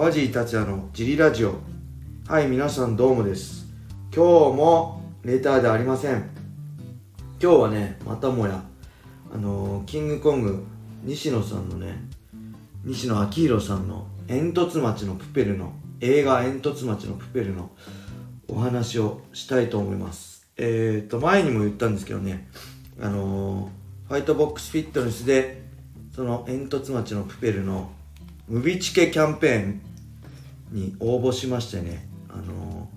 川尻達也のジリラジオ。はい皆さんどうもです。今日もレターではありません。今日はねまたもやあのーキングコング西野さんのね西野昭弘さんの「煙突町のプペル」の映画「煙突町のプペル」のお話をしたいと思います。えっ、ー、と前にも言ったんですけどねあのーファイトボックスフィットネスでその煙突町のプペルのムビチケキャンペーンに応募しましてねあの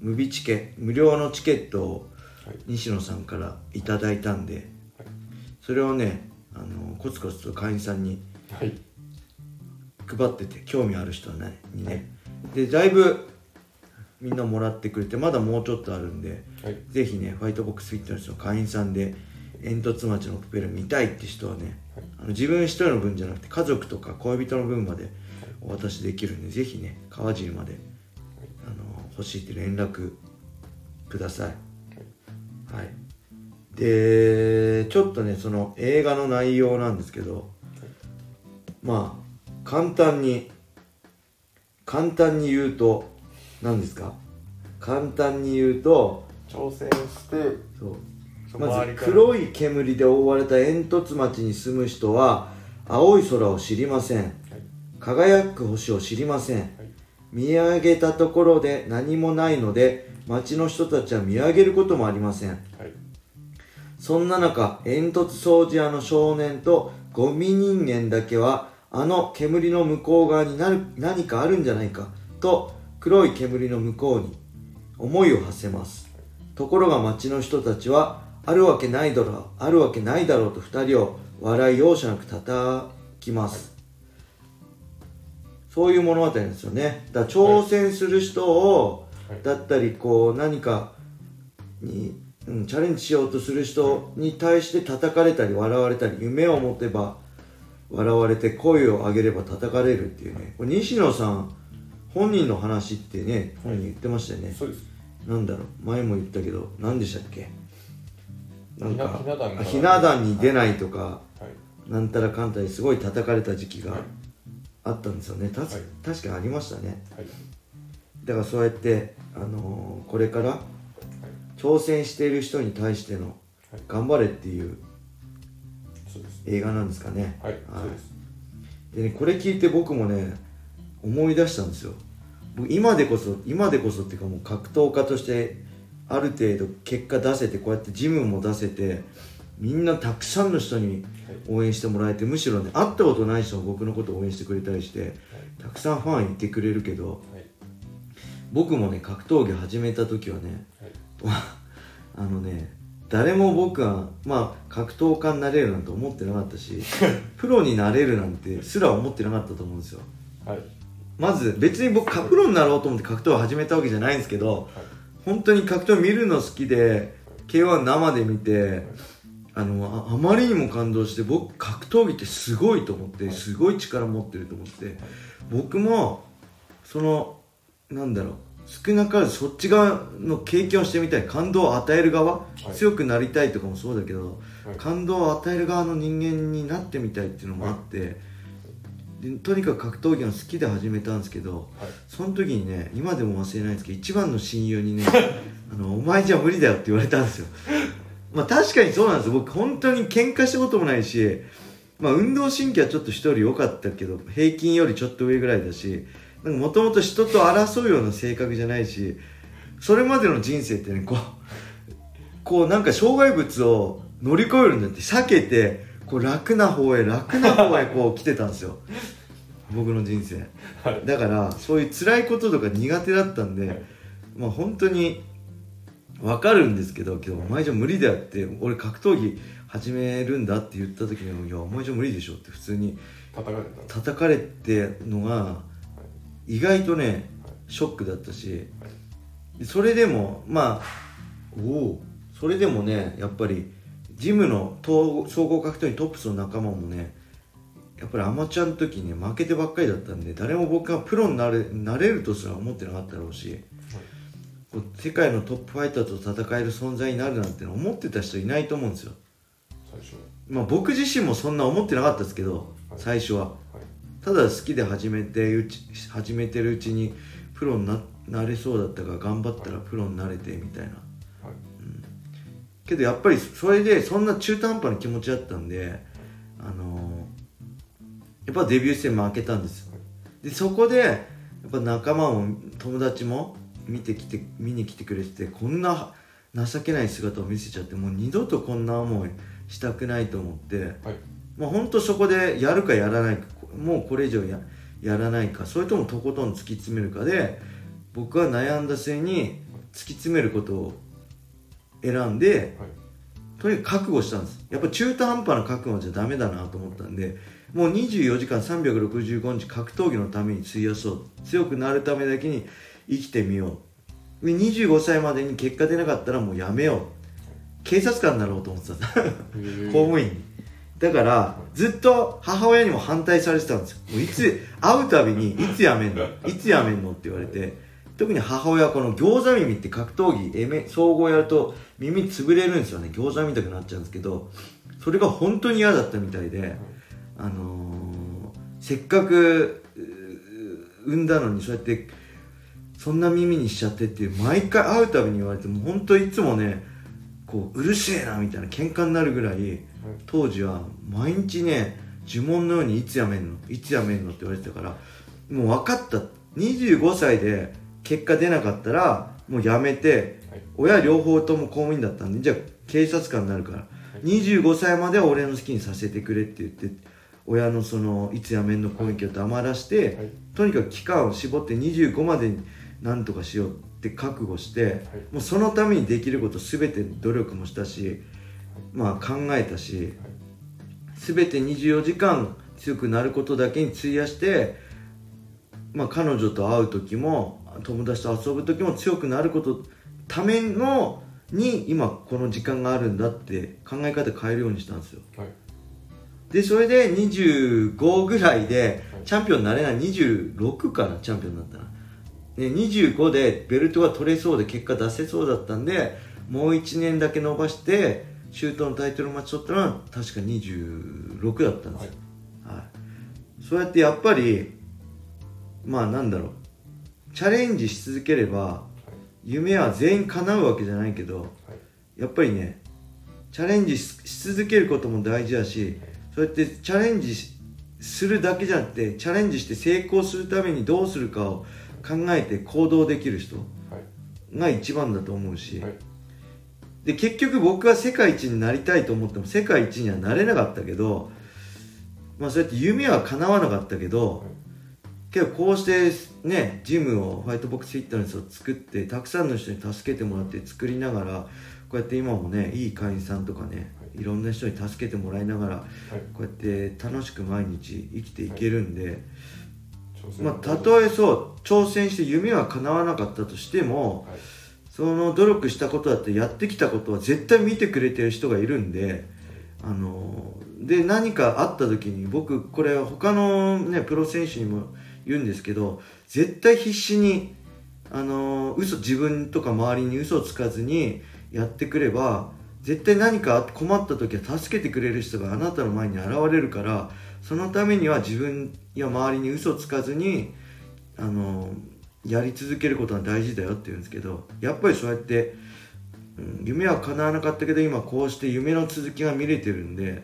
ムビチケ無料のチケットを西野さんからいただいたんでそれをねあのコツコツと会員さんにはい。配ってて興味ある人はねにね。でだいぶみんなもらってくれてまだもうちょっとあるんではい。ぜひねファイトボックスフィットネスの会員さんで煙突町のプペル見たいって人はねはい。あの自分一人の分じゃなくて家族とか恋人の分までお渡しできるんでぜひね川尻まであの欲しいって連絡ください。はい。でちょっとねその映画の内容なんですけどまあ簡単に簡単に言うと何ですか？簡単に言うと挑戦してそう。まず黒い煙で覆われた煙突町に住む人は青い空を知りません。はい輝く星を知りません。はい。見上げたところで何もないので町の人たちは見上げることもありません。はい。そんな中煙突掃除屋の少年とゴミ人間だけはあの煙の向こう側になる何かあるんじゃないかと黒い煙の向こうに思いを馳せます。ところが町の人たちはあるわけないだろうあるわけないだろうと二人を笑い容赦なく叩きます、そういう物語ですよね。だから挑戦する人を、はい。だったりこう何かに、うん、チャレンジしようとする人に対して叩かれたり笑われたり夢を持てば笑われて声を上げれば叩かれるっていうね。これ西野さん本人の話ってね本人言ってましたよね、そうです。なんだろう。前も言ったけど何でしたっけ？なんかひな壇に出ないとか、はい。なんたらかんたらすごい叩かれた時期がはいあったんですよね。た、はい。確かにありましたね。はい。だからそうやって、あのーこれから挑戦している人に対してのはい。頑張れっていう映画なんですかね。はい。でねこれ聞いて僕もね思い出したんですよ。僕今でこそ今でこそっていうかもう格闘家としてある程度結果出せてこうやってジムも出せてみんなたくさんの人に応援してもらえてむしろね会ったことない人も僕のことを応援してくれたりしてたくさんファンいてくれるけどはい。僕もね格闘技始めた時はねはい。あのね誰も僕はまあ格闘家になれるなんて思ってなかったし プロになれるなんてすら思ってなかったと思うんですよ。はい。まず別に僕プロになろうと思って格闘を始めたわけじゃないんですけどはい。本当に格闘見るの好きで K1 生で見てあのああまりにも感動して僕格闘技ってすごいと思ってすごい力持ってると思って僕もそのなんだろう少なからずそっち側の経験をしてみたい感動を与える側、い。強くなりたいとかもそうだけど、はい。感動を与える側の人間になってみたいっていうのもあって、でとにかく格闘技が好きで始めたんですけどはい。その時にね今でも忘れないんですけど一番の親友にね あの「お前じゃ無理だよ」って言われたんですよまあ確かにそうなんですよ。僕本当に喧嘩したこともないしまあ運動神経はちょっと人より良かったけど平均よりちょっと上ぐらいだしもともと人と争うような性格じゃないしそれまでの人生ってねこうこうなんか障害物を乗り越えるんだって避けてこう楽な方へ楽な方へこう 来てたんですよ。僕の人生。はい。だからそういう辛いこととか苦手だったんで、はい。まあ本当に分かるんですけどけどお前じゃ無理だよって俺格闘技始めるんだって言った時に「いやお前じゃ無理でしょ」って普通に叩かれた叩かれてのが意外とねショックだったしそれでもまあおおそれでもねやっぱりジムの統総合格闘技トップスの仲間もねやっぱりアマチュアの時に負けてばっかりだったんで誰も僕がプロになれなれるとすら思ってなかったろうしこう世界のトップファイターと戦える存在になるなんての思ってた人いないと思うんですよ。最初まあ僕自身もそんな思ってなかったですけどはい。最初は。はい。ただ好きで始めてうち始めてるうちにプロにななれそうだったから頑張ったらプロになれてみたいな。はい。けどやっぱりそれでそんな中途半端な気持ちだったんであのやっぱデビュー戦負けたんですよ。でそこでやっぱ仲間も友達も見てきて見に来てくれててこんな情けない姿を見せちゃってもう二度とこんな思いしたくないと思ってはい。もう本当そこでやるかやらないかもうこれ以上ややらないかそれともとことん突き詰めるかで僕は悩んだ末に突き詰めることを選んではい。とにかく覚悟したんです。やっぱ中途半端な覚悟じゃダメだなと思ったんでもう24時間365日格闘技のために費やそう。強くなるためだけに生きてみよう。で25歳までに結果出なかったらもうやめよう。警察官になろうと思ってた公務員に。だからずっと母親にも反対されてたんですよ。もういつ会うたびに「いつ辞めんの？いつ辞めんの?」って言われて。特に母親はこの餃子耳って格闘技エメ総合やると耳潰れるんですよね。餃子みたくなっちゃうんですけどそれが本当に嫌だったみたいで、あのーせっかく産んだのにそうやってそんな耳にしちゃってって毎回会うたびに言われても本当いつもねこううるせえなみたいな喧嘩になるぐらい当時は毎日ね呪文のようにいつやめんのいつやめんのって言われてたからもう分かった。25歳で結果出なかったらもうやめてはい。親両方とも公務員だったんでじゃあ警察官になるから。25歳までは俺の好きにさせてくれって言って親のそのいつやめんの攻撃を黙らして、はい。とにかく期間を絞って25までになんとかしようって覚悟して、もうそのためにできること全て努力もしたし、まあ考えたし、全て24時間強くなることだけに費やして、まあ、彼女と会う時も友達と遊ぶ時も強くなることためのに今この時間があるんだって考え方変えるようにしたんですよ。はい。でそれで25ぐらいではい。チャンピオンになれない。26かなチャンピオンになったらで25でベルトが取れそうで結果出せそうだったんでもう1年だけ伸ばしてシュートのタイトルマッチ取ったのは確か26だったんですよ、はい、そうやってやっぱりまあなんだろう。チャレンジし続ければ夢は全員叶うわけじゃないけどやっぱりねチャレンジしし続けることも大事だしそうやってチャレンジしするだけじゃなくてチャレンジして成功するためにどうするかを考えて行動できる人はい。が一番だと思うし、はい。で結局僕は世界一になりたいと思っても世界一にはなれなかったけど、まあ、そうやって夢は叶わなかったけど、けどこうしてねジムをホワイトボックスフィットネスを作ってたくさんの人に助けてもらって作りながらこうやって今もねいい会員さんとかねい。ろんな人に助けてもらいながらはい。こうやって楽しく毎日生きていけるんで、まあ、たとえそう挑戦して夢は叶わなかったとしてもはい。その努力したことだってやってきたことは絶対見てくれてる人がいるんであので何かあった時に僕これ他のねプロ選手にも言うんですけど絶対必死にあの嘘自分とか周りに嘘をつかずにやってくれば絶対何か困った時は助けてくれる人があなたの前に現れるからそのためには自分や周りに嘘つかずにあのやり続けることが大事だよって言うんですけどやっぱりそうやって、うん夢は叶わなかったけど今こうして夢の続きが見れてるんで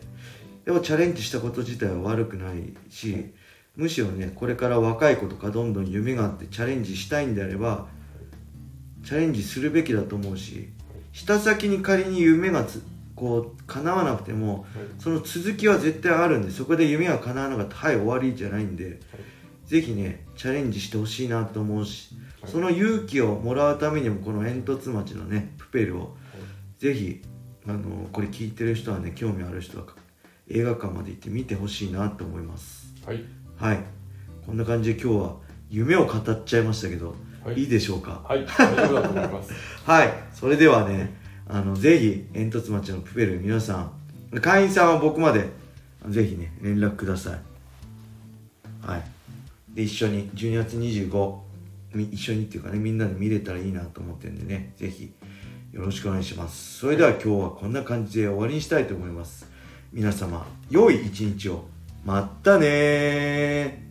やっぱチャレンジしたこと自体は悪くないしむしろねこれから若い子とかどんどん夢があってチャレンジしたいんであればチャレンジするべきだと思うし下先に仮に夢がつこう叶わなくてもその続きは絶対あるんでそこで夢が叶わなかったはい終わりじゃないんでぜひねチャレンジしてほしいなと思うしはい。その勇気をもらうためにもこの煙突町のねプペルをぜひあのこれ聞いてる人はね興味ある人は映画館まで行って見てほしいなと思います。はい。はい。こんな感じで今日は夢を語っちゃいましたけど、はい。い、いでしょうか？はい。大丈夫だと思います。はい。それではねあのぜひ煙突町のプペル皆さん会員さんは僕までぜひね連絡ください。はい。で一緒に12月25一緒にっていうかねみんなで見れたらいいなと思ってるんでねぜひよろしくお願いします。それでは今日はこんな感じで終わりにしたいと思います。皆様良い一日を。まったね